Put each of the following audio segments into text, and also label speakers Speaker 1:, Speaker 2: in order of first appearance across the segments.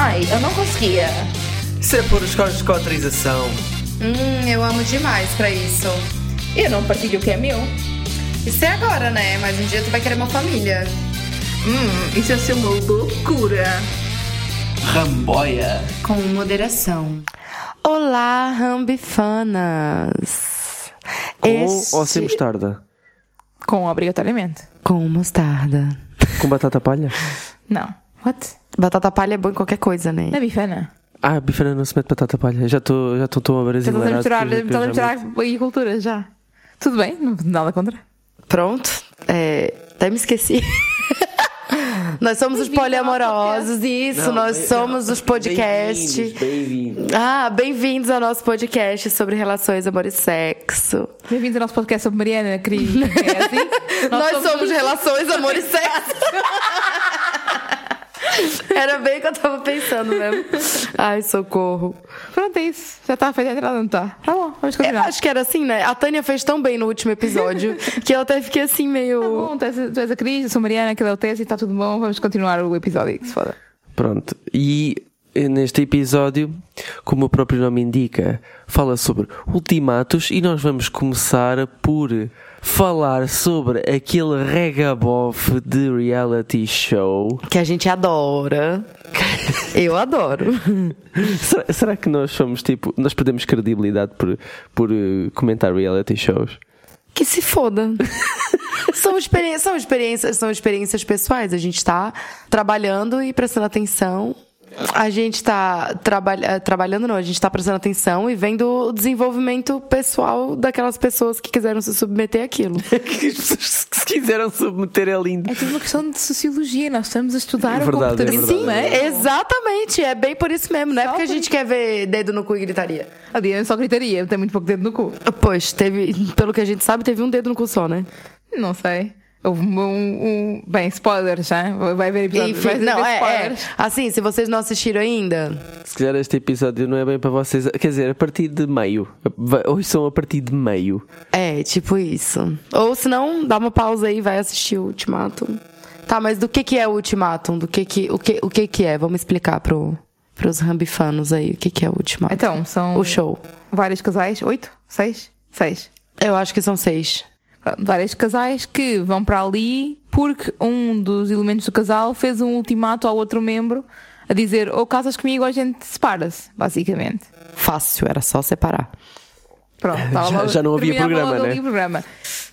Speaker 1: Ai, eu não conseguia.
Speaker 2: Isso é por escolas de autorização.
Speaker 1: Hum, eu amo demais pra isso. Eu não partilho o que é meu. Isso é agora, né? Mas um dia tu vai querer uma família. Hum, isso ia ser uma loucura.
Speaker 2: Ramboia.
Speaker 1: Com moderação.
Speaker 3: Olá, rambifanas!
Speaker 2: Com ou sem mostarda?
Speaker 4: Com, obrigatoriamente.
Speaker 3: Com mostarda.
Speaker 2: Com batata palha?
Speaker 4: Não. What?
Speaker 3: Batata palha é bom em qualquer coisa, né?
Speaker 4: Na bifana.
Speaker 2: Ah, bifana não se mete batata palha. Já estou já estou tão
Speaker 4: Estás a misturar, estás a misturar
Speaker 2: meto.
Speaker 4: aí cultura já. Tudo bem, não, nada contra.
Speaker 3: Pronto. É, até me esqueci. nós somos os poliamorosos, isso,
Speaker 2: Não,
Speaker 3: nós
Speaker 2: bem-
Speaker 3: somos os podcasts.
Speaker 2: Bem-vindos, bem-vindos.
Speaker 3: Ah, bem-vindos ao nosso podcast sobre relações, amor e sexo.
Speaker 4: Bem-vindos ao nosso podcast sobre Mariana, Cris. É assim?
Speaker 3: Nós, somos, relações, amor e sexo. Era bem o que eu tava pensando mesmo. Ai, socorro.
Speaker 4: Pronto, é isso. Já está feita a entrada, não está? Tá bom, vamos
Speaker 3: Eu
Speaker 4: continuar.
Speaker 3: acho que era assim, né? A Tânia fez tão bem no último episódio que eu até fiquei assim meio.
Speaker 4: Tá bom, tu és, tu és a Cris, eu sou a Mariana, aquele é o Tese e está tudo bom. Vamos continuar o episódio, que se foda.
Speaker 2: Pronto. E neste episódio, como o próprio nome indica, fala sobre ultimatos e nós vamos começar por falar sobre aquele regabof de reality show.
Speaker 3: Que a gente adora. Eu adoro.
Speaker 2: Será, será que nós somos tipo, nós perdemos credibilidade por, por eh, comentar reality shows?
Speaker 3: Que se foda. São, experi são experiências, são experiências pessoais. A gente tá trabalhando e prestando atenção. A gente tá trabalha trabalhando, não, a gente tá prestando atenção e vendo o desenvolvimento pessoal daquelas pessoas que quiseram se submeter àquilo.
Speaker 2: que as pessoas que se quiseram submeter é lindo.
Speaker 4: É tudo uma questão de sociologia. Nós estamos a estudar
Speaker 2: É
Speaker 4: o
Speaker 2: verdade, é
Speaker 4: comportamento humano.
Speaker 3: Exatamente, é bem por isso mesmo. Não é
Speaker 4: Só
Speaker 3: porque a gente quer ver dedo no cu e gritaria.
Speaker 4: A Diana só gritaria, tem muito pouco dedo no cu.
Speaker 3: Pois, teve, pelo que a gente sabe, teve um dedo no cu só, né?
Speaker 4: Não sei. Houve um, um- um- Bem, spoilers, já. Vai haver episódio.
Speaker 3: Enfim,
Speaker 4: vai haver
Speaker 3: não, é, é.
Speaker 4: spoilers.
Speaker 3: Assim, se vocês não assistiram ainda,
Speaker 2: Se calhar este episódio não é bem para vocês. Quer dizer, a partir de meio. Hoje são a partir de meio.
Speaker 3: é, tipo isso. Ou se não, dá uma pausa aí e vai assistir o Ultimatum. Tá, mas do que que é o Ultimatum? Do que que, o que, o que que é? Vamos explicar pro, pros rambifanos aí o que que é o Ultimatum.
Speaker 4: Então, são
Speaker 3: O show.
Speaker 4: vários casais. Oito? Seis? Seis.
Speaker 3: Eu acho que são seis.
Speaker 4: Vários casais que vão para ali porque um dos elementos do casal fez um ultimato ao outro membro a dizer ou casas comigo ou a gente separa-se, basicamente.
Speaker 3: Fácil, era só separar.
Speaker 4: Pronto,
Speaker 2: Já- já não havia programa, né?
Speaker 4: programa.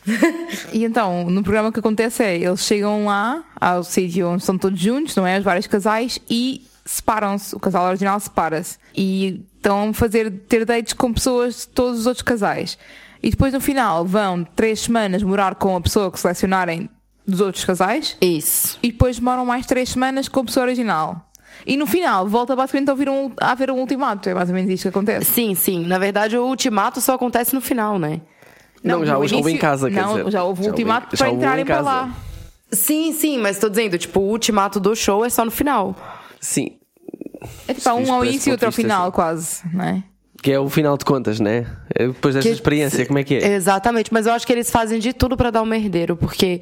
Speaker 4: e então, no programa o que acontece é, eles chegam lá, ao sítio onde estão todos juntos, não é? Os vários casais, e separam-se. O casal original separa-se. E estão a fazer, ter dates com pessoas de todos os outros casais. E depois, no final, vão três semanas morar com a pessoa que selecionarem dos outros casais.
Speaker 3: Isso.
Speaker 4: E depois demoram mais três semanas com a pessoa original. E no final, volta basicamente a, ouvir um, a haver um ultimato. É mais ou menos isto que acontece.
Speaker 3: Sim, sim. Na verdade, o ultimato só acontece no final, né?
Speaker 2: Não, já
Speaker 4: no
Speaker 2: houve em casa, quer
Speaker 4: não,
Speaker 2: dizer.
Speaker 4: já houve
Speaker 2: houve-
Speaker 4: ultimato para entrarem
Speaker 2: em
Speaker 4: para lá.
Speaker 3: Sim, sim, mas tô dizendo, tipo, o ultimato do show é só no final.
Speaker 2: Sim.
Speaker 4: É tipo, há um ao início e outro ao final,
Speaker 2: assim.
Speaker 4: quase, não é?
Speaker 2: Que é o final de contas, né? É Depois desta
Speaker 3: Que-
Speaker 2: experiência, como é que é?
Speaker 3: Exatamente, mas eu acho que eles fazem de tudo pra dar um merdeiro, porque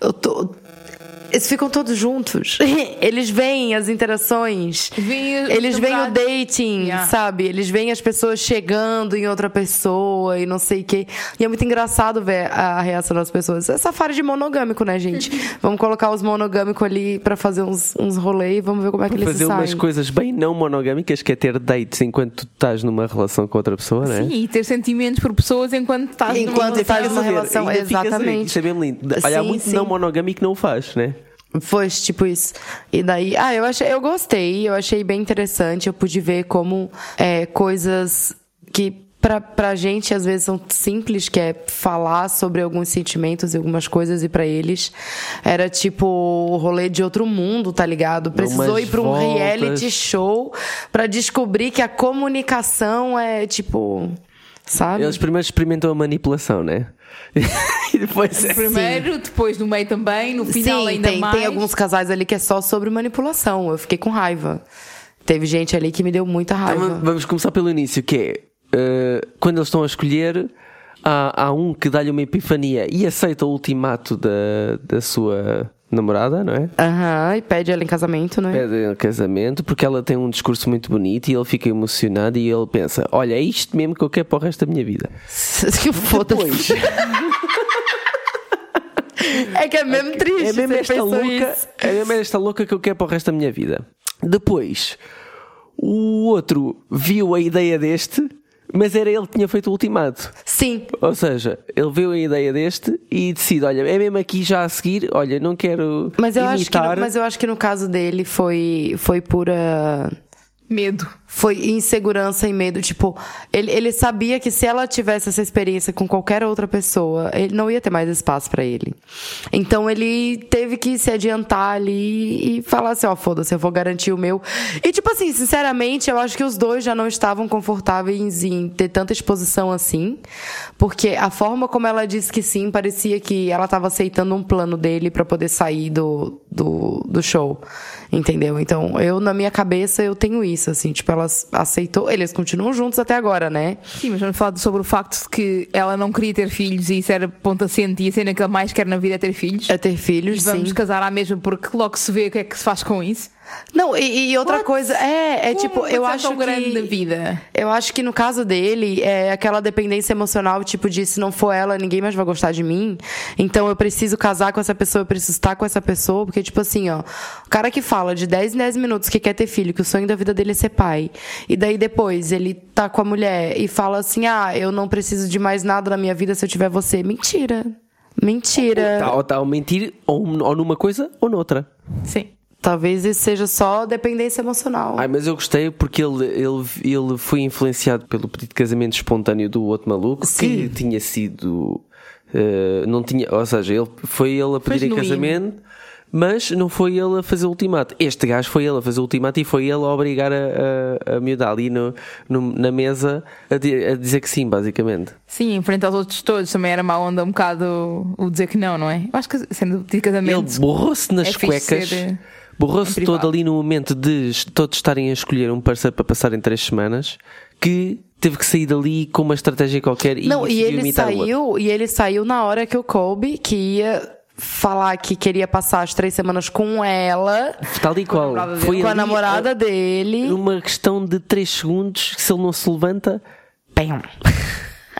Speaker 3: eu tô- eles ficam todos juntos. Eles veem as interações. Eles veem o dating,
Speaker 4: Yeah.
Speaker 3: sabe? Eles veem as pessoas chegando em outra pessoa e não sei o quê. E é muito engraçado ver a reação das pessoas. É safari de monogâmico, né, gente? vamos colocar os monogâmicos ali pra fazer uns, uns rolês e vamos ver como é que eles
Speaker 2: Fazer
Speaker 3: se
Speaker 2: umas
Speaker 3: saem.
Speaker 2: coisas bem não monogâmicas, que é ter dates enquanto tu estás numa relação com outra pessoa, não é?
Speaker 4: Sim, e ter sentimentos por pessoas enquanto estás numa
Speaker 3: Enquanto
Speaker 4: relação.
Speaker 3: estás numa relação, exatamente.
Speaker 2: Isso é bem lindo. Olha, há
Speaker 3: Sim,
Speaker 2: muito
Speaker 3: sim.
Speaker 2: não monogâmico que não o faz, né?
Speaker 3: Foi, tipo isso. E daí, ah, eu achei, eu gostei, eu achei bem interessante. Eu pude ver como é, coisas que pra, pra gente às vezes são simples, que é falar sobre alguns sentimentos e algumas coisas, e pra eles era tipo o rolê de outro mundo, tá ligado? Precisou ir pra um
Speaker 2: voltas.
Speaker 3: reality show pra descobrir que a comunicação é tipo. Sabe?
Speaker 2: Eles primeiro experimentam a manipulação, né? e depois é
Speaker 4: Primeiro, depois no meio também, no final
Speaker 3: Sim,
Speaker 4: ainda
Speaker 3: tem,
Speaker 4: mais.
Speaker 3: tem alguns casais ali que é só sobre manipulação. Eu fiquei com raiva. Teve gente ali que me deu muita
Speaker 2: Então,
Speaker 3: raiva.
Speaker 2: vamos começar pelo início, que é eh, quando eles estão a escolher, há, há um que dá-lhe uma epifania e aceita o ultimato da, da sua namorada, não é?
Speaker 3: Aham, e pede ela em casamento, né?
Speaker 2: Pede casamento porque ela tem um discurso muito bonito e ele fica emocionado e ele pensa: Olha, é isto mesmo que eu quero para o resto da minha vida.
Speaker 3: Que foda-se. É que é mesmo triste.
Speaker 2: É mesmo esta louca,
Speaker 3: isso.
Speaker 2: é mesmo esta louca que eu quero para o resto da minha vida. Depois, o outro viu a ideia deste, mas era ele que tinha feito o ultimato.
Speaker 3: Sim,
Speaker 2: Ou seja, ele viu a ideia deste e decide: olha, é mesmo aqui já a seguir, olha, não quero
Speaker 3: mas eu, acho que
Speaker 2: imitar.
Speaker 3: no, mas eu acho que no caso dele foi, foi pura.
Speaker 4: Medo.
Speaker 3: Foi insegurança e medo. Tipo, ele, ele sabia que se ela tivesse essa experiência com qualquer outra pessoa, ele não ia ter mais espaço pra ele. Então ele teve que se adiantar ali e falar assim: ó, foda-se, eu vou garantir o meu. E, tipo assim, sinceramente, eu acho que os dois já não estavam confortáveis em ter tanta exposição assim. Porque a forma como ela disse que sim, parecia que ela tava aceitando um plano dele pra poder sair do, do, do show. Entendeu? Então, eu, na minha cabeça, eu tenho isso, assim, tipo, ela aceitou. Eles continuam juntos até agora, né?
Speaker 4: Sim, mas vamos falar sobre o facto de que ela não queria ter filhos e isso era ponto assente e a cena que ela mais quer na vida é ter filhos.
Speaker 3: É ter
Speaker 4: E
Speaker 3: filhos,
Speaker 4: vamos
Speaker 3: sim.
Speaker 4: casar à mesma porque logo se vê o que é que se faz com isso.
Speaker 3: Não, e, e outra
Speaker 4: What?
Speaker 3: coisa, é, é
Speaker 4: Como
Speaker 3: tipo, eu
Speaker 4: ser
Speaker 3: acho
Speaker 4: tão grande
Speaker 3: que.
Speaker 4: da vida.
Speaker 3: Eu acho que no caso dele, é aquela dependência emocional, tipo, de se não for ela, ninguém mais vai gostar de mim. Então eu preciso casar com essa pessoa, eu preciso estar com essa pessoa, porque, tipo assim, ó, o cara que fala de 10 em 10 minutos que quer ter filho, que o sonho da vida dele é ser pai, e daí depois ele tá com a mulher e fala assim: ah, eu não preciso de mais nada na minha vida se eu tiver você. Mentira. Mentira.
Speaker 2: Está ou tá a mentir ou, ou numa coisa ou noutra.
Speaker 4: Sim.
Speaker 3: Talvez isso seja só dependência emocional.
Speaker 2: Ai, mas eu gostei porque ele, ele, ele foi influenciado pelo pedido de casamento espontâneo do outro maluco
Speaker 3: Sim.
Speaker 2: que tinha sido. eh, não tinha, ou seja, ele, foi ele a pedir em casamento, mas não foi ele a fazer o ultimato. Este gajo foi ele a fazer o ultimato e foi ele a obrigar a, a, a miúda ali no, no- na mesa a, a dizer que sim, basicamente.
Speaker 4: Sim, em frente aos outros todos também era má onda um bocado o dizer que não, não é? Eu acho que sendo de
Speaker 2: Ele
Speaker 4: casamento.
Speaker 2: borrou-se nas
Speaker 4: é fixe
Speaker 2: cuecas.
Speaker 4: ser, eh,
Speaker 2: Borrou-se todo ali no momento de todos estarem a escolher um parceiro para passarem três semanas que teve que sair dali com uma estratégia qualquer e
Speaker 3: Não, e ele saiu, e ele saiu na hora que o Colby, que ia falar que queria passar as três semanas com ela,
Speaker 2: Tal e qual.
Speaker 4: namorada dele.
Speaker 2: Foi
Speaker 3: com a namorada dele.
Speaker 2: Numa questão de 3 segundos, se ele não se levanta,
Speaker 3: Pam.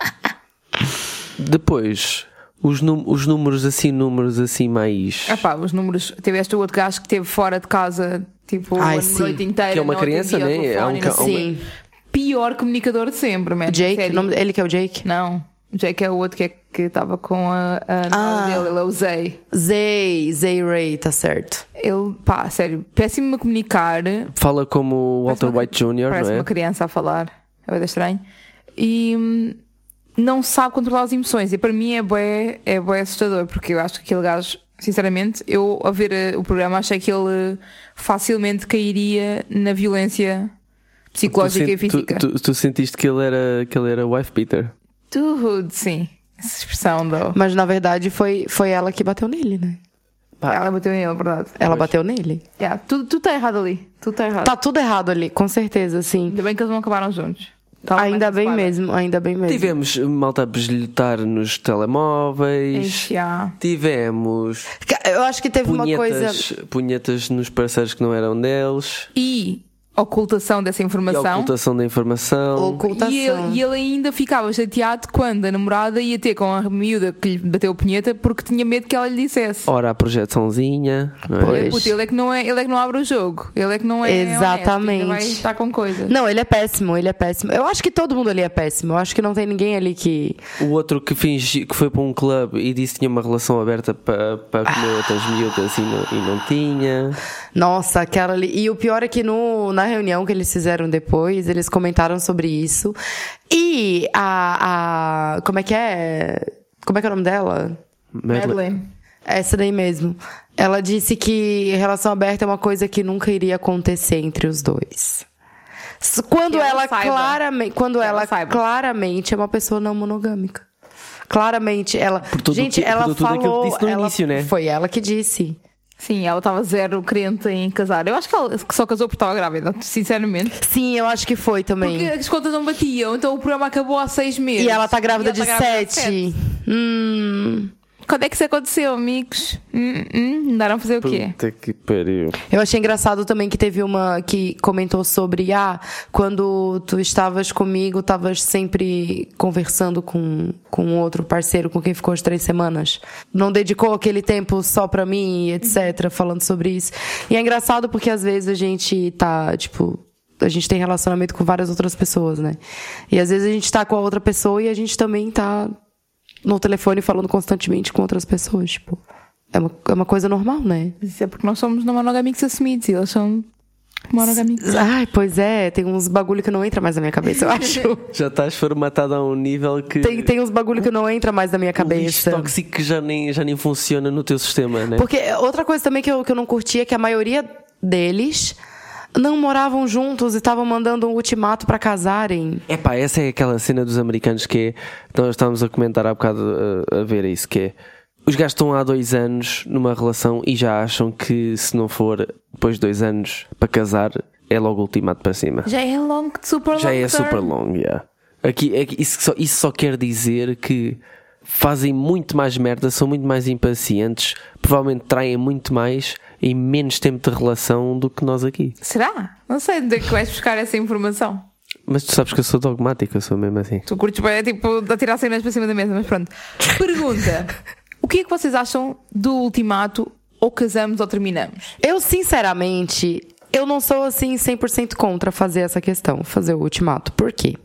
Speaker 2: depois os, num- os números assim, números assim mais.
Speaker 4: Ah pá, os números. Teve este outro gajo que esteve fora de casa, tipo,
Speaker 3: Ai,
Speaker 4: a
Speaker 3: sim.
Speaker 4: noite inteira.
Speaker 2: Que é uma criança, né? É um ca-
Speaker 4: sei.
Speaker 3: Sim.
Speaker 4: Pior comunicador de sempre, man.
Speaker 3: Jake, o nome- ele que é o Jake?
Speaker 4: Não. O Jake é o outro que é- que estava com a, a
Speaker 3: Ah.
Speaker 4: dele, ele é o Zay.
Speaker 3: Zay, Zay Ray, tá certo.
Speaker 4: Ele, pá, sério, péssimo a comunicar.
Speaker 2: Fala como o Walter
Speaker 4: Parece uma-
Speaker 2: White Jr.,
Speaker 4: Parece
Speaker 2: não é?
Speaker 4: uma criança a falar. É bem estranho. E hum, não sabe controlar as emoções. E para mim é bué, é bué assustador, porque eu acho que aquele gajo, sinceramente, eu a ver eh, o programa achei que ele facilmente cairia na violência psicológica
Speaker 2: tu,
Speaker 4: e física.
Speaker 2: Tu, tu- tu sentiste que ele era, que ele era wife beater?
Speaker 4: Tudo, sim. Essa expressão do.
Speaker 3: Mas na verdade foi, foi ela que bateu nele, né?
Speaker 4: Ela bateu em ele, verdade.
Speaker 3: Ela bateu nele.
Speaker 4: Yeah, tudo, tudo está errado ali. Tudo está errado.
Speaker 3: Tá tudo errado ali, com certeza, sim.
Speaker 4: Ainda bem que eles não acabaram juntos. Tava
Speaker 3: Ainda
Speaker 4: mais
Speaker 3: bem
Speaker 4: espada.
Speaker 3: mesmo, ainda bem mesmo.
Speaker 2: Tivemos malta a beslhotar nos telemóveis.
Speaker 4: Ixi.
Speaker 2: Tivemos
Speaker 3: Eu acho que teve uma coisa.
Speaker 2: punhetas, punhetas nos parceiros que não eram deles.
Speaker 4: E ocultação dessa
Speaker 2: E a
Speaker 4: informação.
Speaker 2: ocultação da informação.
Speaker 3: Ocultação.
Speaker 4: E ele, e ele ainda ficava chateado quando a namorada ia ter com a miúda que lhe bateu a punheta porque tinha medo que ela lhe dissesse.
Speaker 2: Ora, a projeçãozinha. É?
Speaker 3: Pois.
Speaker 4: Puta, ele é que não é, ele é que não abre o jogo. Ele é que não é
Speaker 3: Exatamente.
Speaker 4: honesto, vai estar com coisas.
Speaker 3: Não, ele é péssimo, ele é péssimo. Eu acho que todo mundo ali é péssimo. Eu acho que não tem ninguém ali que.
Speaker 2: O outro que fingi, que foi para um clube e disse que tinha uma relação aberta para, para comer outras miúdas e não, e não tinha.
Speaker 3: Nossa, aquela ali. E o pior é que no, na reunião que eles fizeram depois, eles comentaram sobre isso. E a. a como é que é? Como é que é o nome dela?
Speaker 4: Madeleine.
Speaker 3: Essa daí mesmo. Ela disse que relação aberta é uma coisa que nunca iria acontecer entre os dois. Quando
Speaker 4: Que ela
Speaker 3: ela, claramente, quando
Speaker 4: Que
Speaker 3: ela,
Speaker 4: ela
Speaker 3: claramente é uma pessoa não monogâmica. Claramente ela,
Speaker 2: tudo
Speaker 3: gente,
Speaker 2: que- por
Speaker 3: ela
Speaker 2: tudo
Speaker 3: falou,
Speaker 2: disse no
Speaker 3: ela-
Speaker 2: início, né?
Speaker 3: Foi ela que disse.
Speaker 4: Sim, ela estava zero crente em casar. Eu acho que ela só casou porque estava grávida, sinceramente.
Speaker 3: Sim, eu acho que foi também.
Speaker 4: Porque as contas não batiam, então o programa acabou há seis meses.
Speaker 3: E ela tá grávida
Speaker 4: E
Speaker 3: de
Speaker 4: ela tá grávida
Speaker 3: sete. Hum.
Speaker 4: Quando é que isso aconteceu, amigos? Hum, hum, andaram a fazer o quê?
Speaker 2: Puta que pariu.
Speaker 3: Eu achei engraçado também que teve uma que comentou sobre, ah, quando tu estavas comigo, estavas sempre conversando com, com outro parceiro com quem ficou as três semanas. Não dedicou aquele tempo só pra mim, etc., falando sobre isso. E é engraçado porque às vezes a gente tá, tipo, a gente tem relacionamento com várias outras pessoas, né? E às vezes a gente tá com a outra pessoa e a gente também tá no telefone falando constantemente com outras pessoas, tipo. É uma, é uma coisa normal, né?
Speaker 4: Isso é porque nós somos monogâmicos assumidos e eles são monogâmicos.
Speaker 3: Ai, pois é, tem uns bagulho que não entra mais na minha cabeça, eu acho.
Speaker 2: Já estás formatado a um nível que.
Speaker 3: tem, tem uns bagulho que não entra mais na minha
Speaker 2: o
Speaker 3: cabeça.
Speaker 2: tóxico que já nem, já nem funciona no teu sistema, né?
Speaker 3: Porque outra coisa também que eu, que eu não curti é que a maioria deles não moravam juntos e estavam mandando um ultimato pra casarem.
Speaker 2: Epá, essa é aquela cena dos americanos que é. Nós estávamos a comentar há bocado a, a ver isso, que é. Os gajos estão há dois anos numa relação e já acham que se não for depois de dois anos para casar, é logo ultimato para cima.
Speaker 4: Já é long, super long.
Speaker 2: Já é
Speaker 4: term.
Speaker 2: super long, yeah. Aqui, é que isso, só, isso só quer dizer que fazem muito mais merda, são muito mais impacientes, provavelmente traem muito mais em menos tempo de relação do que nós aqui.
Speaker 4: Será? Não sei de onde é que vais buscar essa informação.
Speaker 2: Mas tu sabes que eu sou dogmático, eu sou mesmo assim.
Speaker 4: Tu curtes bem, é tipo, de atirar cenas para cima da mesa, mas pronto. Pergunta: O que é que vocês acham do ultimato ou casamos ou terminamos?
Speaker 3: Eu, sinceramente, eu não sou assim 100% contra fazer essa questão, fazer o ultimato. Por quê?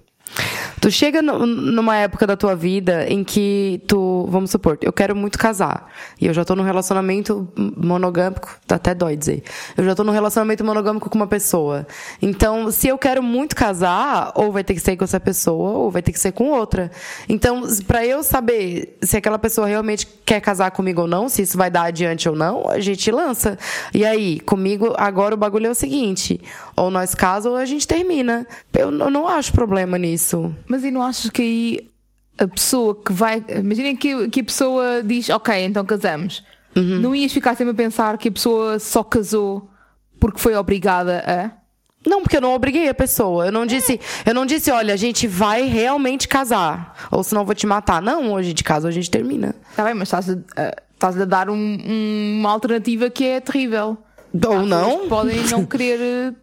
Speaker 3: Tu chega no- numa época da tua vida em que tu, vamos supor, eu quero muito casar. E eu já tô num relacionamento monogâmico, até dói dizer. Eu já tô num relacionamento monogâmico com uma pessoa. Então, se eu quero muito casar, ou vai ter que ser com essa pessoa, ou vai ter que ser com outra. Então, pra eu saber se aquela pessoa realmente quer casar comigo ou não, se isso vai dar adiante ou não, a gente lança. E aí, comigo, agora o bagulho é o seguinte: ou nós casamos ou a gente termina. Eu não acho problema nisso.
Speaker 4: Mas e não achas que a pessoa que vai. Imaginem que, que a pessoa diz, ok, então casamos. Não ias ficar sempre a pensar que a pessoa só casou porque foi obrigada a.
Speaker 3: Não, porque eu não obriguei a pessoa. Eu não disse, eu não disse, olha, a gente vai realmente casar. Ou senão eu vou te matar. Não, a gente casa ou a gente termina.
Speaker 4: Está bem, mas estás a, estás a dar um- um- uma alternativa que é terrível.
Speaker 3: Ou não.
Speaker 4: podem não querer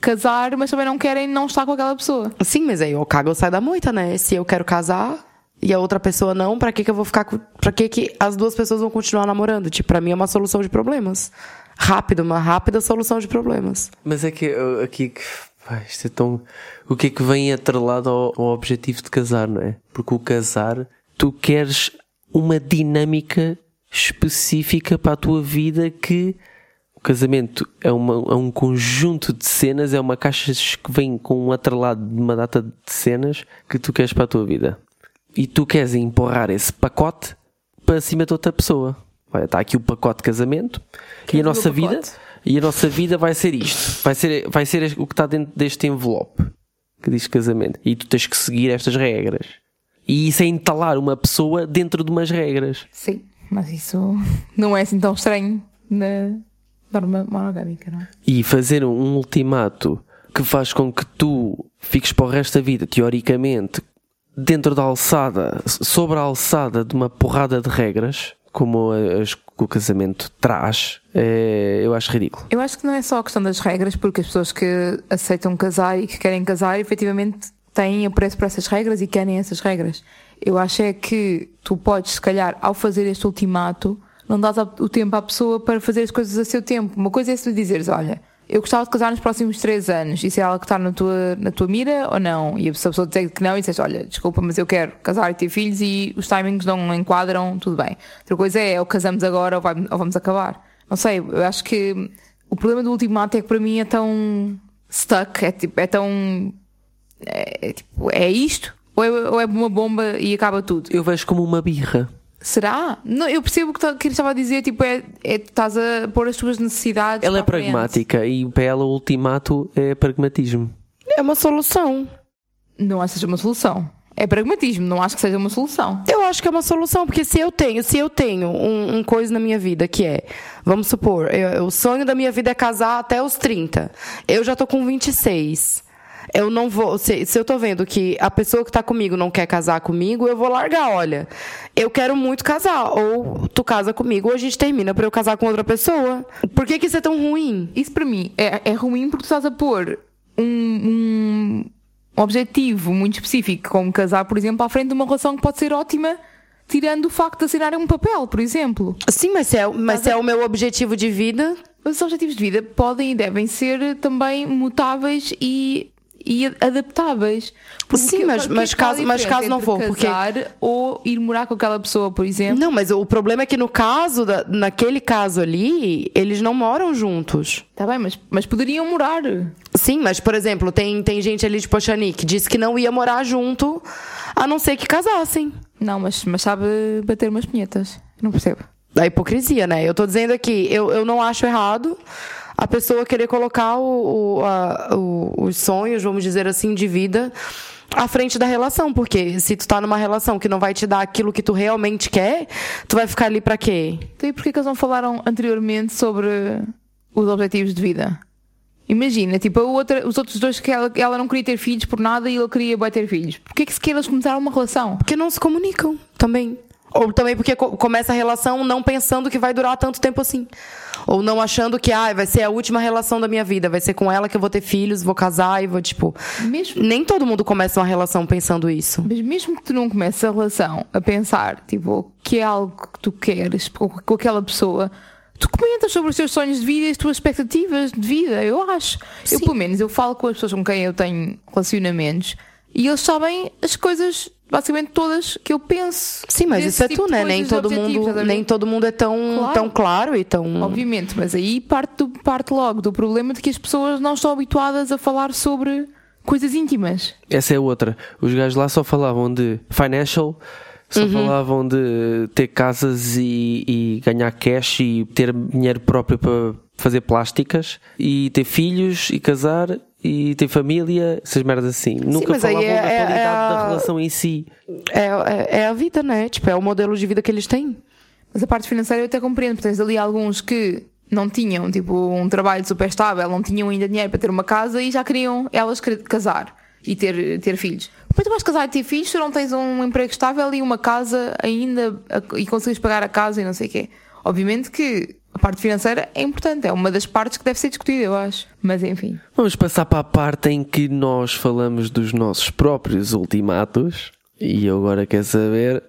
Speaker 4: casar, mas também não querem não estar com aquela pessoa.
Speaker 3: Sim, mas aí eu cago ou sai da moita, né? Se eu quero casar e a outra pessoa não, pra que que eu vou ficar com... Pra que que as duas pessoas vão continuar namorando? Tipo, pra mim é uma solução de problemas. Rápido, uma rápida solução de problemas.
Speaker 2: Mas é que aqui que. pá, isto é tão. O que é que vem atrelado ao, ao objetivo de casar, não é? Porque o casar, tu queres uma dinâmica específica para a tua vida que. O casamento é, uma, é um conjunto de cenas, é uma caixa que vem com um atrelado de uma data de cenas que tu queres para a tua vida. E tu queres empurrar esse pacote para cima de outra pessoa. Olha, está aqui o pacote de casamento e a nossa vida e a nossa vida vai ser isto. Vai ser, vai ser o que está dentro deste envelope que diz casamento. E tu tens que seguir estas regras. E isso é entalar uma pessoa dentro de umas regras.
Speaker 4: Sim, mas isso não é assim tão estranho na norma monogâmica, não é?
Speaker 2: E fazer um ultimato que faz com que tu fiques para o resto da vida, teoricamente, dentro da alçada, sobre a alçada de uma porrada de regras, como as que o casamento traz, é, eu acho ridículo.
Speaker 4: Eu acho que não é só a questão das regras, porque as pessoas que aceitam casar e que querem casar, efetivamente têm apreço por essas regras e querem essas regras. Eu acho é que tu podes, se calhar, ao fazer este ultimato, não dás o tempo à pessoa para fazer as coisas a seu tempo. Uma coisa é se tu dizeres, olha, eu gostava de casar nos próximos três anos, isso é algo que está na tua, na tua mira ou não? E a pessoa a pessoa dizer que não e dizes, olha, desculpa, mas eu quero casar e ter filhos e os timings não enquadram, tudo bem. Outra coisa é, ou casamos agora ou, vai- ou vamos acabar. Não sei, eu acho que o problema do ultimato é que para mim é tão stuck, é, tipo, é tão. É, é tipo, é isto? Ou é, ou é uma bomba e acaba tudo?
Speaker 2: Eu vejo como uma birra.
Speaker 4: Será? Não, eu percebo o que, tá- que ele estava a dizer, tipo, é, é tu estás a pôr as tuas necessidades.
Speaker 2: Ela é
Speaker 4: frente.
Speaker 2: pragmática e para ela o ultimato é pragmatismo.
Speaker 3: É uma solução.
Speaker 4: Não acho que seja uma solução. É pragmatismo, não acho que seja uma solução.
Speaker 3: Eu acho que é uma solução, porque se eu tenho, se eu tenho um, um coisa na minha vida que é, vamos supor, eu- o sonho da minha vida é casar até os 30. Eu já tô com 26. Eu não vou. Se, se eu tô vendo que a pessoa que tá comigo não quer casar comigo, eu vou largar. Olha, eu quero muito casar. Ou tu casa comigo, ou a gente termina pra eu casar com outra pessoa. Por que, que isso é tão ruim?
Speaker 4: Isso para mim é, é ruim porque tu estás a pôr um, um objetivo muito específico, como casar, por exemplo, à frente de uma relação que pode ser ótima, tirando o facto de assinarem um papel, por exemplo.
Speaker 3: Sim, mas se é, mas se é o meu objetivo de vida.
Speaker 4: Os objetivos de vida podem e devem ser também mutáveis e, e adaptáveis. Porque
Speaker 3: Sim, mas-
Speaker 4: que é
Speaker 3: mas caso- mas caso não for, porque-
Speaker 4: ou ir morar com aquela pessoa, por exemplo.
Speaker 3: Não, mas o problema é que no caso, da- naquele caso ali, eles não moram juntos.
Speaker 4: Está bem, mas, mas poderiam morar.
Speaker 3: Sim, mas, por exemplo, tem, tem gente ali de Pochani que disse que não ia morar junto, a não ser que casassem.
Speaker 4: Não, mas, mas sabe bater umas punhetas. Não percebo.
Speaker 3: Da hipocrisia, né? Eu tô dizendo aqui, eu, eu não acho errado a pessoa querer colocar o, o- a- o- os sonhos, vamos dizer assim, de vida à frente da relação. Porque se tu tá numa relação que não vai te dar aquilo que tu realmente quer, tu vai ficar ali pra quê?
Speaker 4: Então e porquê que eles não falaram anteriormente sobre os objetivos de vida? Imagina, tipo, outra, os outros dois que ela, ela não queria ter filhos por nada e ele queria ter filhos. Porquê que sequer eles começaram uma relação?
Speaker 3: Porque não se comunicam também. Ou também porque co- começa a relação não pensando que vai durar tanto tempo assim. Ou não achando que ah, vai ser a última relação da minha vida, vai ser com ela que eu vou ter filhos, vou casar e vou, tipo.
Speaker 4: Mesmo,
Speaker 3: Nem todo mundo começa uma relação pensando isso.
Speaker 4: mas mesmo que tu não comeces a relação a pensar, tipo, que é algo que tu queres com, aquela pessoa, tu comentas sobre os teus sonhos de vida e as tuas expectativas de vida, eu acho. Eu,
Speaker 3: Sim.
Speaker 4: pelo menos, eu falo com as pessoas com quem eu tenho relacionamentos e eles sabem as coisas, basicamente todas, que eu penso.
Speaker 3: Sim, mas isso é
Speaker 4: tipo
Speaker 3: tu, né? Nem todo mundo, nem todo mundo é tão
Speaker 4: Claro.
Speaker 3: tão claro e tão
Speaker 4: Obviamente, mas aí parte, do- parte logo do problema de que as pessoas não estão habituadas a falar sobre coisas íntimas.
Speaker 2: Essa é outra. Os gajos lá só falavam de financial, só
Speaker 3: Uhum.
Speaker 2: falavam de ter casas e, e ganhar cash e ter dinheiro próprio para fazer plásticas e ter filhos e casar e ter família, essas merdas assim. Nunca
Speaker 3: mas aí
Speaker 2: falavam
Speaker 3: é-
Speaker 2: da
Speaker 3: é-
Speaker 2: qualidade
Speaker 3: é a-
Speaker 2: da relação em si.
Speaker 3: é, é, é a vida, né? Tipo, é o modelo de vida que eles têm.
Speaker 4: Mas a parte financeira eu até compreendo, porque tens ali alguns que não tinham tipo um trabalho super estável, não tinham ainda dinheiro para ter uma casa e já queriam elas querer casar e ter, ter filhos. É que tu vais casar e ter filhos se tu não tens um emprego estável e uma casa ainda a- e consegues pagar a casa e não sei o quê? Obviamente que a parte financeira é importante, é uma das partes que deve ser discutida, eu acho. Mas enfim.
Speaker 2: Vamos passar para a parte em que nós falamos dos nossos próprios ultimatos. E eu agora quero saber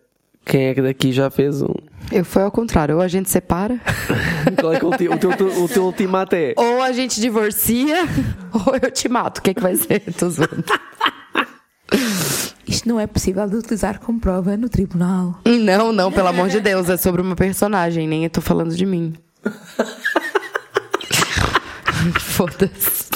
Speaker 2: quem é que daqui já fez um.
Speaker 3: Eu foi ao contrário, ou a gente separa,
Speaker 2: Qual é que o, teu, o, teu, o teu ultimato é?
Speaker 3: ou a gente divorcia, ou eu te mato. O que é que vai ser? Tô zoando.
Speaker 4: Isto não é possível de utilizar como prova no tribunal.
Speaker 3: Não, não, pelo amor de Deus, é sobre uma personagem, nem eu tô falando de mim. Foda-se.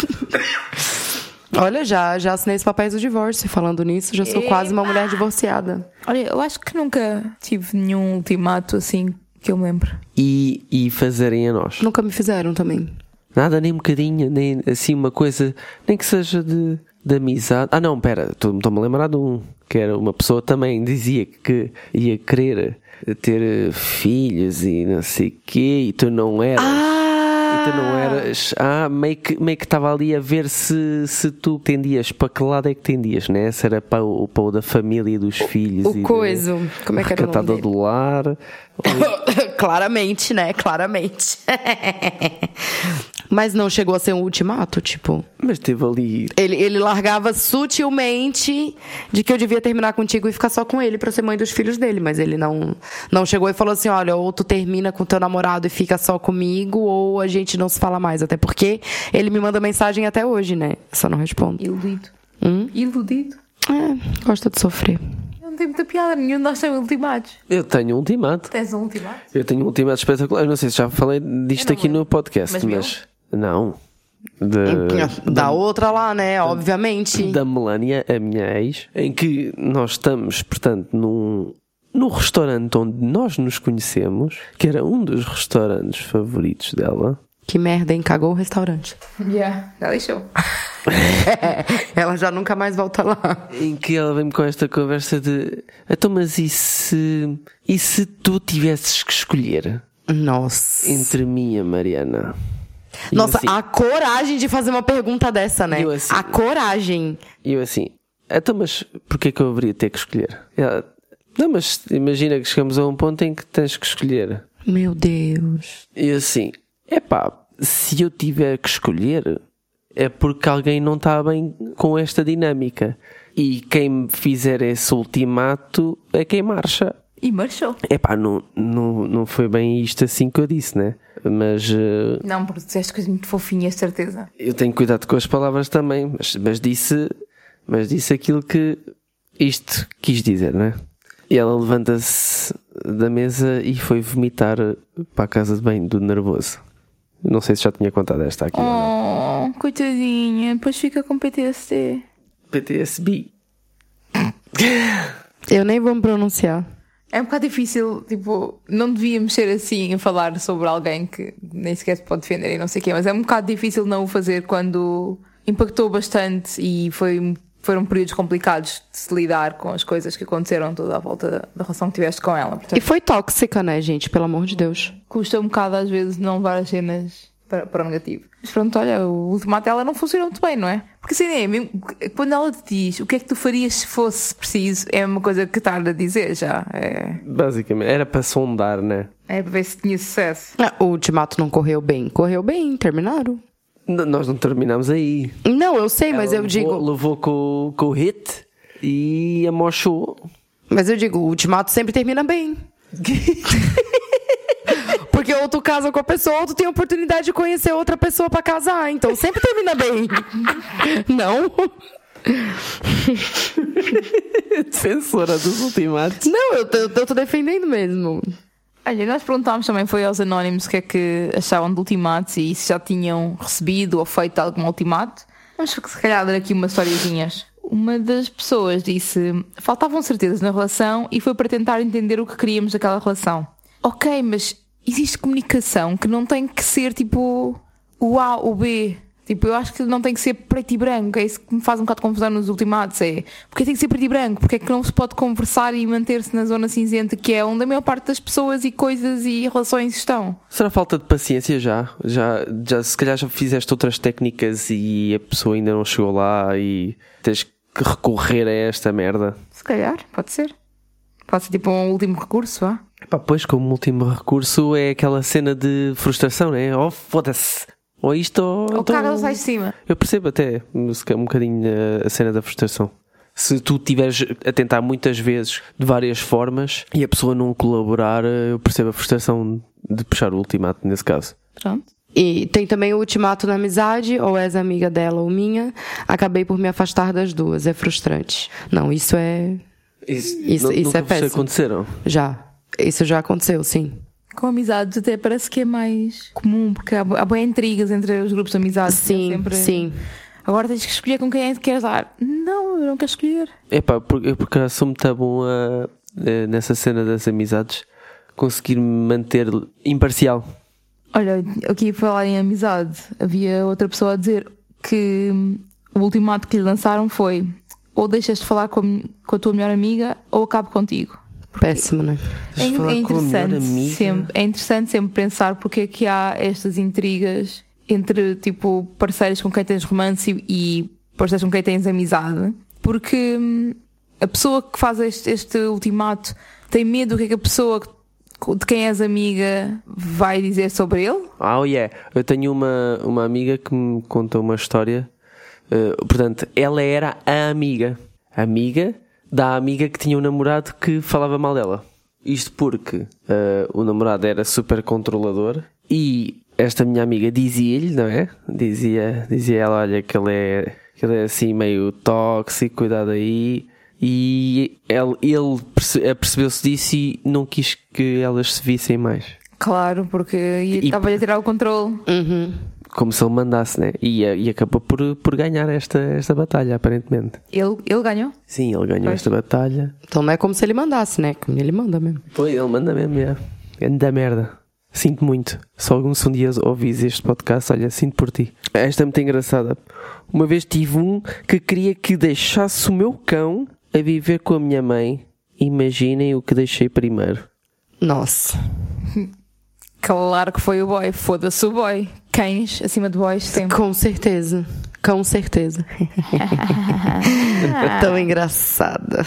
Speaker 3: Olha, já, já assinei os papéis do divórcio. Falando nisso, já sou quase uma mulher divorciada.
Speaker 4: Olha, eu acho que nunca tive nenhum ultimato assim que eu me lembro.
Speaker 2: E, e fazerem a nós.
Speaker 3: Nunca me fizeram também.
Speaker 2: Nada, nem um bocadinho, nem assim uma coisa, nem que seja de, de amizade. Ah, não, pera, estou-me a lembrar de um que era uma pessoa também dizia que ia querer ter filhos e não sei o quê, e tu não eras. E não eras. Ah, meio que meio que estava ali a ver se, se tu tendias para que lado é que tendias, né? Se era para o, para o da família e dos filhos.
Speaker 3: O
Speaker 2: e de-
Speaker 3: coiso. Como é que era o nome
Speaker 2: recatada
Speaker 3: dele?
Speaker 2: do lar.
Speaker 3: Claramente, né? Claramente. Mas não chegou a ser um ultimato, tipo.
Speaker 2: Mas teve ali.
Speaker 3: Ele, ele largava sutilmente de que eu devia terminar contigo e ficar só com ele pra ser mãe dos filhos dele. Mas ele não, não chegou e falou assim: olha, ou tu termina com teu namorado e fica só comigo, ou a gente não se fala mais. Até porque ele me manda mensagem até hoje, né? Só não respondo.
Speaker 4: Iludido.
Speaker 3: Hum?
Speaker 4: Iludido.
Speaker 3: É, gosta de sofrer.
Speaker 4: Não tem muita piada, nenhum de nós tem ultimatos.
Speaker 2: Eu tenho um ultimato.
Speaker 4: Tens um ultimato?
Speaker 2: Eu tenho um ultimato espetacular. Eu não sei se já falei disto aqui
Speaker 4: lembro.
Speaker 2: no podcast,
Speaker 4: Mas
Speaker 2: mas. Não. De-
Speaker 3: Da outra lá, né? Obviamente.
Speaker 2: da Melania, a minha ex, em que nós estamos, portanto, num, num restaurante onde nós nos conhecemos, que era um dos restaurantes favoritos dela.
Speaker 3: Que merda, hein? Cagou o restaurante.
Speaker 4: Yeah, já deixou.
Speaker 3: Ela já nunca mais volta lá.
Speaker 2: Em que ela vem-me com esta conversa de então, mas e se, e se tu tivesses que escolher
Speaker 3: Nossa.
Speaker 2: entre mim e a Mariana? E
Speaker 3: Nossa,
Speaker 2: assim-
Speaker 3: a coragem de fazer uma pergunta dessa, né?
Speaker 2: Assim-
Speaker 3: a coragem.
Speaker 2: E eu assim, então, mas porquê que eu haveria de ter que escolher? Ela, não, mas imagina que chegamos a um ponto em que tens que escolher.
Speaker 3: Meu Deus.
Speaker 2: E assim, epá, se eu tiver que escolher, é porque alguém não está bem com esta dinâmica. E quem fizer esse ultimato é quem marcha.
Speaker 4: E marchou.
Speaker 2: Epá, não, não, não foi bem isto assim que eu disse, né? Mas eh,
Speaker 4: Não, porque disseste coisas muito fofinhas, certeza.
Speaker 2: eu tenho cuidado com as palavras também, mas, mas disse, mas disse aquilo que isto quis dizer, né? E ela levanta-se da mesa e foi vomitar para a casa de banho do nervoso. Não sei se já tinha contado esta aqui. não.
Speaker 4: Oh, coitadinha. Depois fica com PTSD.
Speaker 2: PTSB.
Speaker 3: Eu nem vou me pronunciar.
Speaker 4: É um bocado difícil, tipo, não devíamos ser assim a falar sobre alguém que nem sequer se pode defender e não sei o quê, mas é um bocado difícil não o fazer quando impactou bastante e foi, foram períodos complicados de se lidar com as coisas que aconteceram toda à volta da, da relação que tiveste com ela.
Speaker 3: E
Speaker 4: Portanto,
Speaker 3: foi tóxica, né, gente? Pelo amor de Deus.
Speaker 4: custa um bocado às vezes não levar as cenas para, para o negativo. Mas pronto, olha, o ultimato dela não funcionou muito bem, não é? Porque assim, é, mesmo, quando ela te diz o que é que tu farias se fosse preciso, é uma coisa que está a dizer já. É,
Speaker 2: Basicamente, era para sondar, né?
Speaker 4: é para ver se tinha sucesso.
Speaker 3: Ah, O ultimato não correu bem. Correu bem, terminaram.
Speaker 2: N- nós não terminamos aí.
Speaker 3: Não, eu sei, mas
Speaker 2: Ela
Speaker 3: eu
Speaker 2: levou,
Speaker 3: digo.
Speaker 2: Levou com, com o hit e amochou.
Speaker 3: Mas eu digo, o ultimato sempre termina bem. Porque ou tu casa com a pessoa, ou tu tem a oportunidade de conhecer outra pessoa pra casar. Então sempre termina bem. Não?
Speaker 2: Defensora dos ultimatos.
Speaker 3: Não, eu, tô- eu tô defendendo mesmo.
Speaker 4: Olha, nós perguntámos também foi aos anónimos o que é que achavam de ultimatos e se já tinham recebido ou feito algum ultimato. Vamos se calhar ler aqui umas historiazinhas. Uma das pessoas disse: faltavam certezas na relação e foi para tentar entender o que queríamos daquela relação. Ok, mas existe comunicação que não tem que ser tipo o A ou o B. Tipo, eu acho que não tem que ser preto e branco. É isso que me faz um bocado de confusão nos ultimatos. É porque tem que ser preto e branco? Porque é que não se pode conversar e manter-se na zona cinzenta que é onde a maior parte das pessoas e coisas e relações estão?
Speaker 2: Será falta de paciência já? já? Já se calhar já fizeste outras técnicas e a pessoa ainda não chegou lá e tens que recorrer a esta merda.
Speaker 4: Se calhar, pode ser. Pode ser tipo um último recurso.
Speaker 2: Epá, pois como último recurso é aquela cena de frustração, né? Oh, foda-se. Ou isto ou.
Speaker 4: Ou
Speaker 2: então-
Speaker 4: caga ou sai de cima.
Speaker 2: Eu percebo até um bocadinho a- a cena da frustração. Se tu estiveres a tentar muitas vezes de várias formas e a pessoa não colaborar, eu percebo a frustração de puxar o ultimato nesse caso.
Speaker 4: Pronto.
Speaker 3: E tem também o ultimato na amizade, ou és amiga dela ou minha. Acabei por me afastar das duas. É frustrante. Não, isso é.
Speaker 2: Isso,
Speaker 3: Isso- é péssimo.
Speaker 2: aconteceram?
Speaker 3: Já. Isso já aconteceu, sim.
Speaker 4: Com amizades até parece que é mais comum, porque há, há boas intrigas entre os grupos de amizades.
Speaker 3: Sim,
Speaker 4: É sempre-
Speaker 3: sim.
Speaker 4: Agora tens que escolher com quem é que queres dar. Não, eu não quero escolher.
Speaker 2: Epá, porque, eu porque sou muito bom a, a- nessa cena das amizades conseguir me manter imparcial.
Speaker 4: Olha, aqui a falar em amizade, havia outra pessoa a dizer que o ultimato que lhe lançaram foi ou deixas de falar com a, com a tua melhor amiga ou acabo contigo.
Speaker 3: Péssimo, né?
Speaker 4: É, é
Speaker 2: melhor
Speaker 4: interessante sempre, é interessante sempre pensar porque é que há estas intrigas entre tipo parceiros com quem tens romance e, e parceiros com quem tens amizade, porque hum, a pessoa que faz este, este ultimato tem medo do que é que a pessoa de quem és amiga vai dizer sobre ele.
Speaker 2: Ah, oh yeah. Eu tenho uma, uma amiga que me contou uma história. Uh, portanto, ela era a amiga. Amiga da amiga que tinha um namorado que falava mal dela. Isto porque uh, o namorado era super controlador e esta minha amiga dizia-lhe, não é? Dizia, dizia ela, olha, que ele é, que ele é assim meio tóxico, cuidado aí. E ele, ele perce- apercebeu-se disso e não quis que elas se vissem mais.
Speaker 4: Claro, porque estava-lhe a tirar o controle.
Speaker 3: Uhum.
Speaker 2: Como se ele mandasse, né? E, e acabou por, por ganhar esta, esta batalha, aparentemente.
Speaker 4: Ele, ele ganhou.
Speaker 2: Sim, ele ganhou
Speaker 4: Pois.
Speaker 2: esta batalha.
Speaker 3: Então não é como se ele mandasse, né? Como ele manda mesmo.
Speaker 2: Foi, ele manda mesmo, é. Anda merda. Sinto muito. Se algum se um dia ouvis este podcast, olha, sinto por ti. Esta é muito engraçada. Uma vez tive um que queria que deixasse o meu cão a viver com a minha mãe. Imaginem o que deixei primeiro.
Speaker 3: Nossa.
Speaker 4: Claro que foi o boy. Foda-se o boy. cães acima de boys sempre.
Speaker 3: Com certeza. Com certeza. Tão engraçada.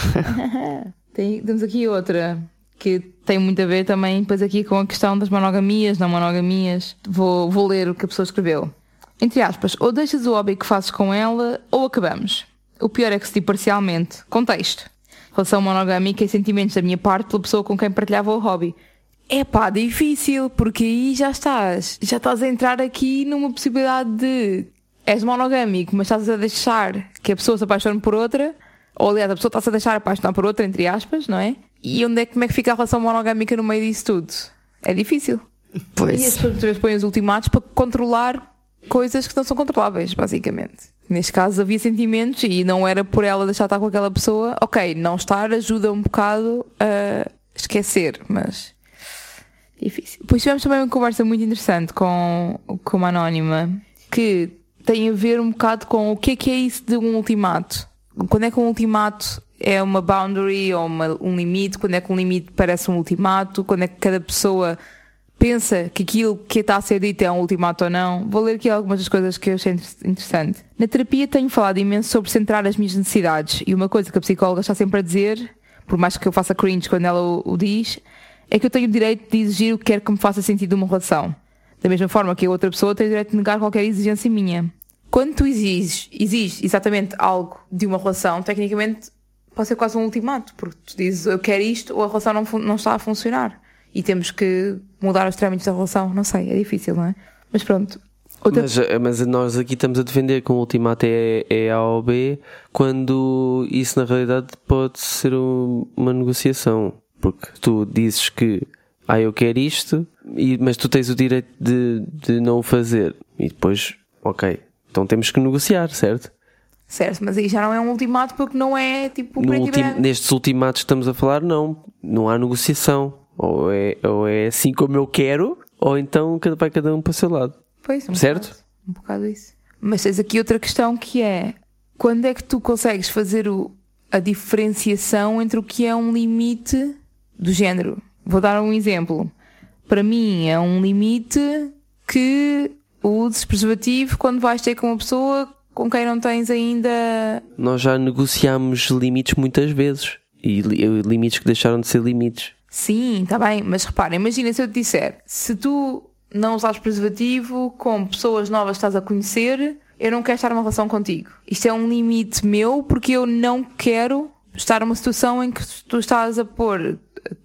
Speaker 4: Tem- temos aqui outra que tem muito a ver também depois aqui com a questão das monogamias, não monogamias. Vou, vou ler o que a pessoa escreveu. Entre aspas, ou deixas o hobby que fazes com ela ou acabamos. O pior é que se diz parcialmente. Contexto. Relação monogâmica e sentimentos da minha parte pela pessoa com quem partilhava o hobby. É pá, difícil, porque aí já estás, já estás a entrar aqui numa possibilidade de és monogâmico, mas estás a deixar que a pessoa se apaixone por outra, ou aliás, a pessoa está-se a deixar apaixonar por outra, entre aspas, não é? E onde é, que- como é que fica a relação monogâmica no meio disso tudo? É difícil. E as
Speaker 3: Pois.
Speaker 4: pessoas põem os ultimatos para controlar coisas que não são controláveis, basicamente. Neste caso havia sentimentos e não era por ela deixar de estar com aquela pessoa. Ok, não estar ajuda um bocado a esquecer, mas difícil. Depois tivemos também uma conversa muito interessante com, com uma anónima que tem a ver um bocado com o que é que é isso de um ultimato. Quando é que um ultimato é uma boundary ou uma- um limite? Quando é que um limite parece um ultimato? Quando é que cada pessoa pensa que aquilo que está a ser dito é um ultimato ou não? Vou ler aqui algumas das coisas que eu achei inter- interessante. Na terapia tenho falado imenso sobre centrar as minhas necessidades e uma coisa que a psicóloga está sempre a dizer, por mais que eu faça cringe quando ela o, o diz, é que eu tenho o direito de exigir o que quer que me faça sentido uma relação. Da mesma forma que a outra pessoa tem o direito de negar qualquer exigência minha. Quando tu exiges, exiges exatamente algo de uma relação, tecnicamente pode ser quase um ultimato, porque tu dizes eu quero isto ou a relação não, não está a funcionar. E temos que mudar os trâmites da relação. Não sei, é difícil, não é? Mas pronto. Outra...
Speaker 2: Mas, eh, mas nós aqui estamos a defender que um ultimato é, é A ou B, quando isso na realidade pode ser um- uma negociação. Porque tu dizes que ah, eu quero isto, e, mas tu tens o direito de, de não o fazer. E depois, ok, então temos que negociar, certo?
Speaker 4: Certo, mas aí já não é um ultimato porque não é tipo
Speaker 2: No ultim- nestes ultimatos que estamos a falar, não. Não há negociação. Ou é, ou é assim como eu quero, ou então vai cada um para o seu lado.
Speaker 4: Pois, um
Speaker 2: Certo?
Speaker 4: Bocado, um bocado isso. Mas tens aqui outra questão que é quando é que tu consegues fazer o- a diferenciação entre o que é um limite do género? Vou dar um exemplo. Para mim é um limite que uses preservativo quando vais ter com uma pessoa com quem não tens ainda.
Speaker 2: Nós já negociámos limites muitas vezes. E li- limites que deixaram de ser limites.
Speaker 4: Sim, está bem, mas repara, imagina se eu te disser, se tu não usares preservativo com pessoas novas que estás a conhecer, eu não quero estar numa relação contigo. Isto é um limite meu porque eu não quero estar numa situação em que tu estás a pôr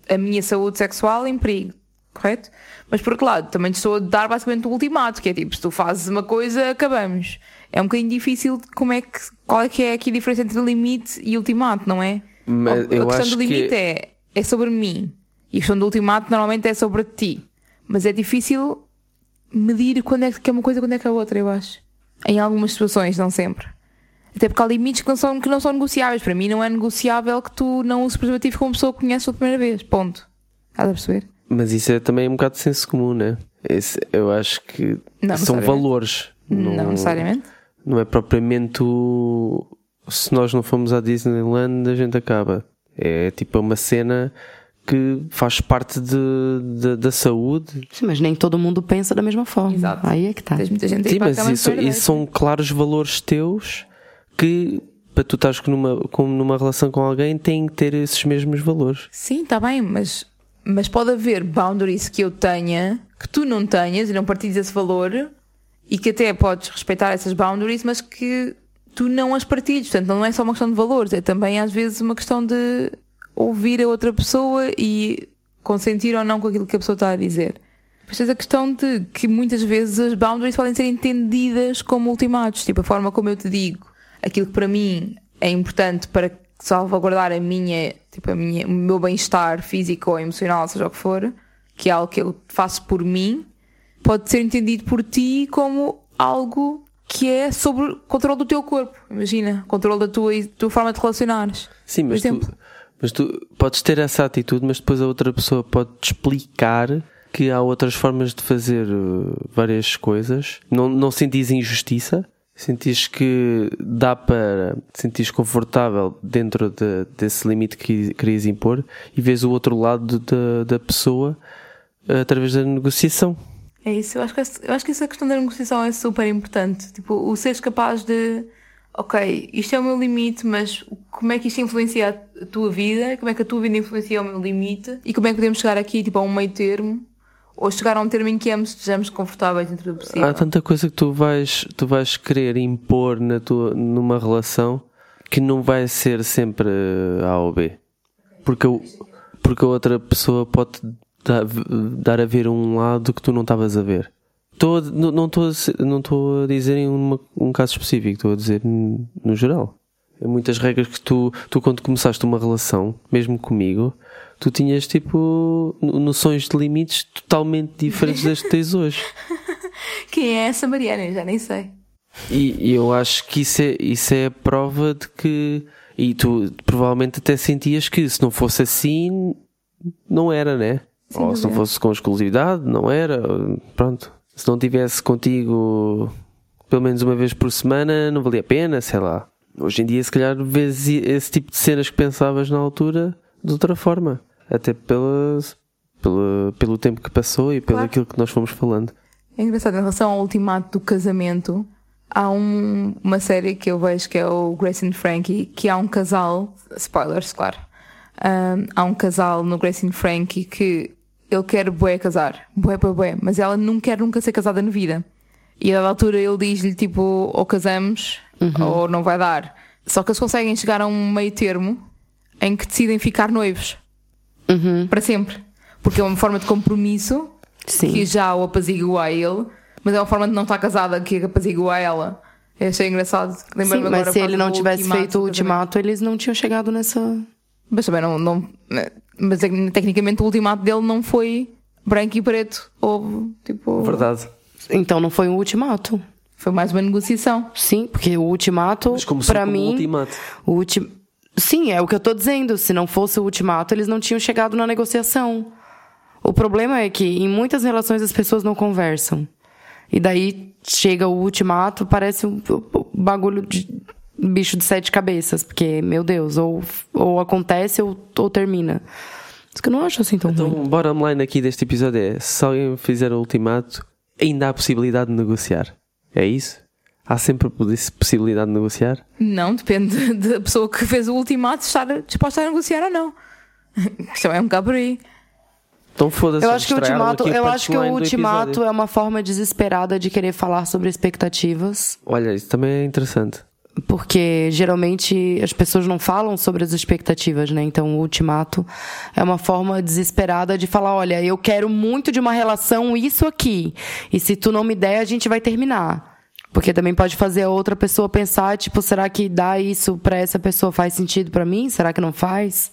Speaker 4: a minha saúde sexual em perigo, correto? Mas por outro lado, também te estou a dar basicamente um ultimato, que é tipo, se tu fazes uma coisa, acabamos. É um bocadinho difícil como é que, qual é que é aqui a diferença entre limite e ultimato, não é?
Speaker 2: Mas
Speaker 4: a questão do limite
Speaker 2: que-
Speaker 4: é, é sobre mim. E a questão do ultimato normalmente é sobre ti. Mas é difícil medir quando é que é uma coisa e quando é que é outra, eu acho. Em algumas situações, não sempre. Até porque há limites que não são, que não são negociáveis. Para mim não é negociável que tu não uses preservativo com uma pessoa que conheces pela primeira vez. Ponto. Estás a perceber?
Speaker 2: Mas isso é também um bocado de senso comum, né? Esse, eu acho que
Speaker 4: Não
Speaker 2: são valores.
Speaker 4: Não, necessariamente.
Speaker 2: Não é propriamente o. Se nós não formos à Disneyland, a gente acaba. É tipo uma cena que faz parte de, de- da saúde.
Speaker 3: Sim, mas nem todo mundo pensa da mesma forma.
Speaker 4: Exato.
Speaker 3: Aí é que tá.
Speaker 4: Tens muita gente
Speaker 2: Sim, mas
Speaker 4: de
Speaker 2: isso, isso são claros valores teus que para tu estás numa, com, numa relação com alguém têm que ter esses mesmos valores.
Speaker 4: Sim, está bem, mas, mas pode haver boundaries que eu tenha, que tu não tenhas e não partilhes esse valor e que até podes respeitar essas boundaries, mas que tu não as partilhes. Portanto, não é só uma questão de valores, é também às vezes uma questão de ouvir a outra pessoa e consentir ou não com aquilo que a pessoa está a dizer. Depois tens a questão de que muitas vezes as boundaries podem ser entendidas como ultimatos, tipo a forma como eu te digo aquilo que para mim é importante para salvaguardar a minha, tipo, a minha, o meu bem-estar físico ou emocional, seja o que for, que é algo que eu faço por mim, pode ser entendido por ti como algo que é sobre o controle do teu corpo. Imagina, controle da tua, tua forma de relacionares.
Speaker 2: Sim, mas tu, mas tu podes ter essa atitude, mas depois a outra pessoa pode te explicar que há outras formas de fazer uh, várias coisas. Não, não sentires injustiça, sentires que dá para te sentires confortável dentro de- desse limite que querias impor e vês o outro lado da, da pessoa através da negociação.
Speaker 4: É isso, eu acho, que, eu acho que essa questão da negociação é super importante. Tipo, o seres capaz de, ok, isto é o meu limite, mas como é que isto influencia a tua vida? Como é que a tua vida influencia o meu limite? E como é que podemos chegar aqui, tipo, a um meio termo? Ou chegar a um termo em que ambos estejamos confortáveis dentro do possível?
Speaker 2: Há tanta coisa que tu vais, tu vais querer impor na tua, numa relação que não vai ser sempre A ou B. Porque, porque a outra pessoa pode dar, dar a ver um lado que tu não estavas a ver. A- não estou não a dizer em uma- um caso específico, estou a dizer no geral. Muitas regras que tu, tu, quando começaste uma relação, mesmo comigo, tu tinhas tipo no- noções de limites totalmente diferentes das que tens hoje.
Speaker 4: Quem é essa Mariana? Eu já nem sei.
Speaker 2: E, e eu acho que isso é, isso é a prova de que. E tu provavelmente até sentias que se não fosse assim, não era, né? Ou se não fosse com exclusividade, não era. Pronto. Se não tivesse contigo pelo menos uma vez por semana, não valia a pena, sei lá. Hoje em dia, se calhar, vês esse tipo de cenas que pensavas na altura de outra forma. Até pelas, pela, pelo tempo que passou e pelo
Speaker 4: Claro.
Speaker 2: aquilo que nós fomos falando.
Speaker 4: É engraçado, em relação ao ultimato do casamento, há um- uma série que eu vejo que é o Grace and Frankie, que há um casal, spoilers, claro, Ahm, há um casal no Grace and Frankie que ele quer bué casar, bué, bué, bué, mas ela não quer nunca ser casada na vida. E a altura ele diz-lhe tipo, ou casamos, ou não vai dar. Só que eles conseguem chegar a um meio termo em que decidem ficar noivos. Para sempre. Porque é uma forma de compromisso
Speaker 3: Sim.
Speaker 4: que já o apazigua a ele, mas é uma forma de não estar casada que apazigua a ela. Eu achei engraçado.
Speaker 3: Sim, mas se ele não tivesse
Speaker 4: ultimato
Speaker 3: feito o ultimato, eles não tinham chegado nessa.
Speaker 4: Mas também não. não né, mas tecnicamente o ultimato dele não foi branco e preto. Houve, tipo.
Speaker 2: Verdade.
Speaker 3: Então não foi um ultimato.
Speaker 4: Foi mais uma negociação.
Speaker 3: Sim, porque o ultimato,
Speaker 2: como
Speaker 3: mim,
Speaker 2: ultimato.
Speaker 3: o ulti... Sim, é o que eu tô dizendo. Se não fosse o ultimato, eles não tinham chegado na negociação. O problema é que em muitas relações as pessoas não conversam. E daí chega o ultimato, parece um um bagulho de bicho de sete cabeças, porque, meu Deus, ou, ou acontece ou, ou termina. Isso que eu não acho assim tão
Speaker 2: Então,
Speaker 3: ruim.
Speaker 2: o bottom line aqui deste episódio é: se alguém fizer o ultimato, ainda há possibilidade de negociar. É isso? Há sempre possi- possibilidade de negociar?
Speaker 4: Não, depende da pessoa que fez o ultimato estar disposta a negociar ou não. Isto é um bocado por aí.
Speaker 2: Então foda-se.
Speaker 3: Eu acho que o ultimato, eu acho que o ultimato é uma forma desesperada de querer falar sobre expectativas.
Speaker 2: Olha, isso também é interessante.
Speaker 3: Porque geralmente as pessoas não falam sobre as expectativas, né? Então o ultimato é uma forma desesperada de falar: olha, eu quero muito de uma relação isso aqui. E se tu não me der, a gente vai terminar. Porque também pode fazer a outra pessoa pensar, tipo, será que dar isso pra essa pessoa faz sentido pra mim? Será que não faz?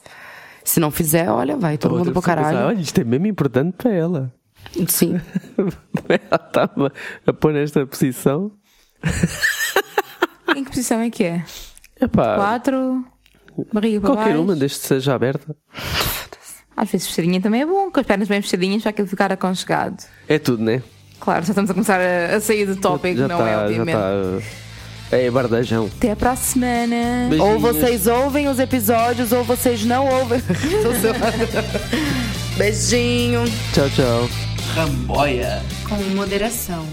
Speaker 3: Se não fizer, olha, vai todo mundo pro caralho.
Speaker 2: Olha, isto é mesmo importante para ela.
Speaker 3: Sim.
Speaker 2: ela estava a pôr nesta posição.
Speaker 4: Em que posição é que é?
Speaker 2: Epá,
Speaker 4: Quatro, barriga para
Speaker 2: qualquer
Speaker 4: baixo.
Speaker 2: uma, desde que seja aberta.
Speaker 4: Às vezes fechadinha também é bom, com as pernas bem fechadinhas para aquilo ficar aconchegado.
Speaker 2: É tudo, né?
Speaker 4: Claro, já estamos a começar a, a sair do tópico,
Speaker 2: já
Speaker 4: não
Speaker 2: tá,
Speaker 4: é,
Speaker 2: já
Speaker 4: obviamente.
Speaker 2: está. É bardajão.
Speaker 4: Até para a semana.
Speaker 2: Beijinhos.
Speaker 3: Ou vocês ouvem os episódios, ou vocês não ouvem. Tô zoando. Beijinho.
Speaker 2: Tchau, tchau.
Speaker 1: Com moderação.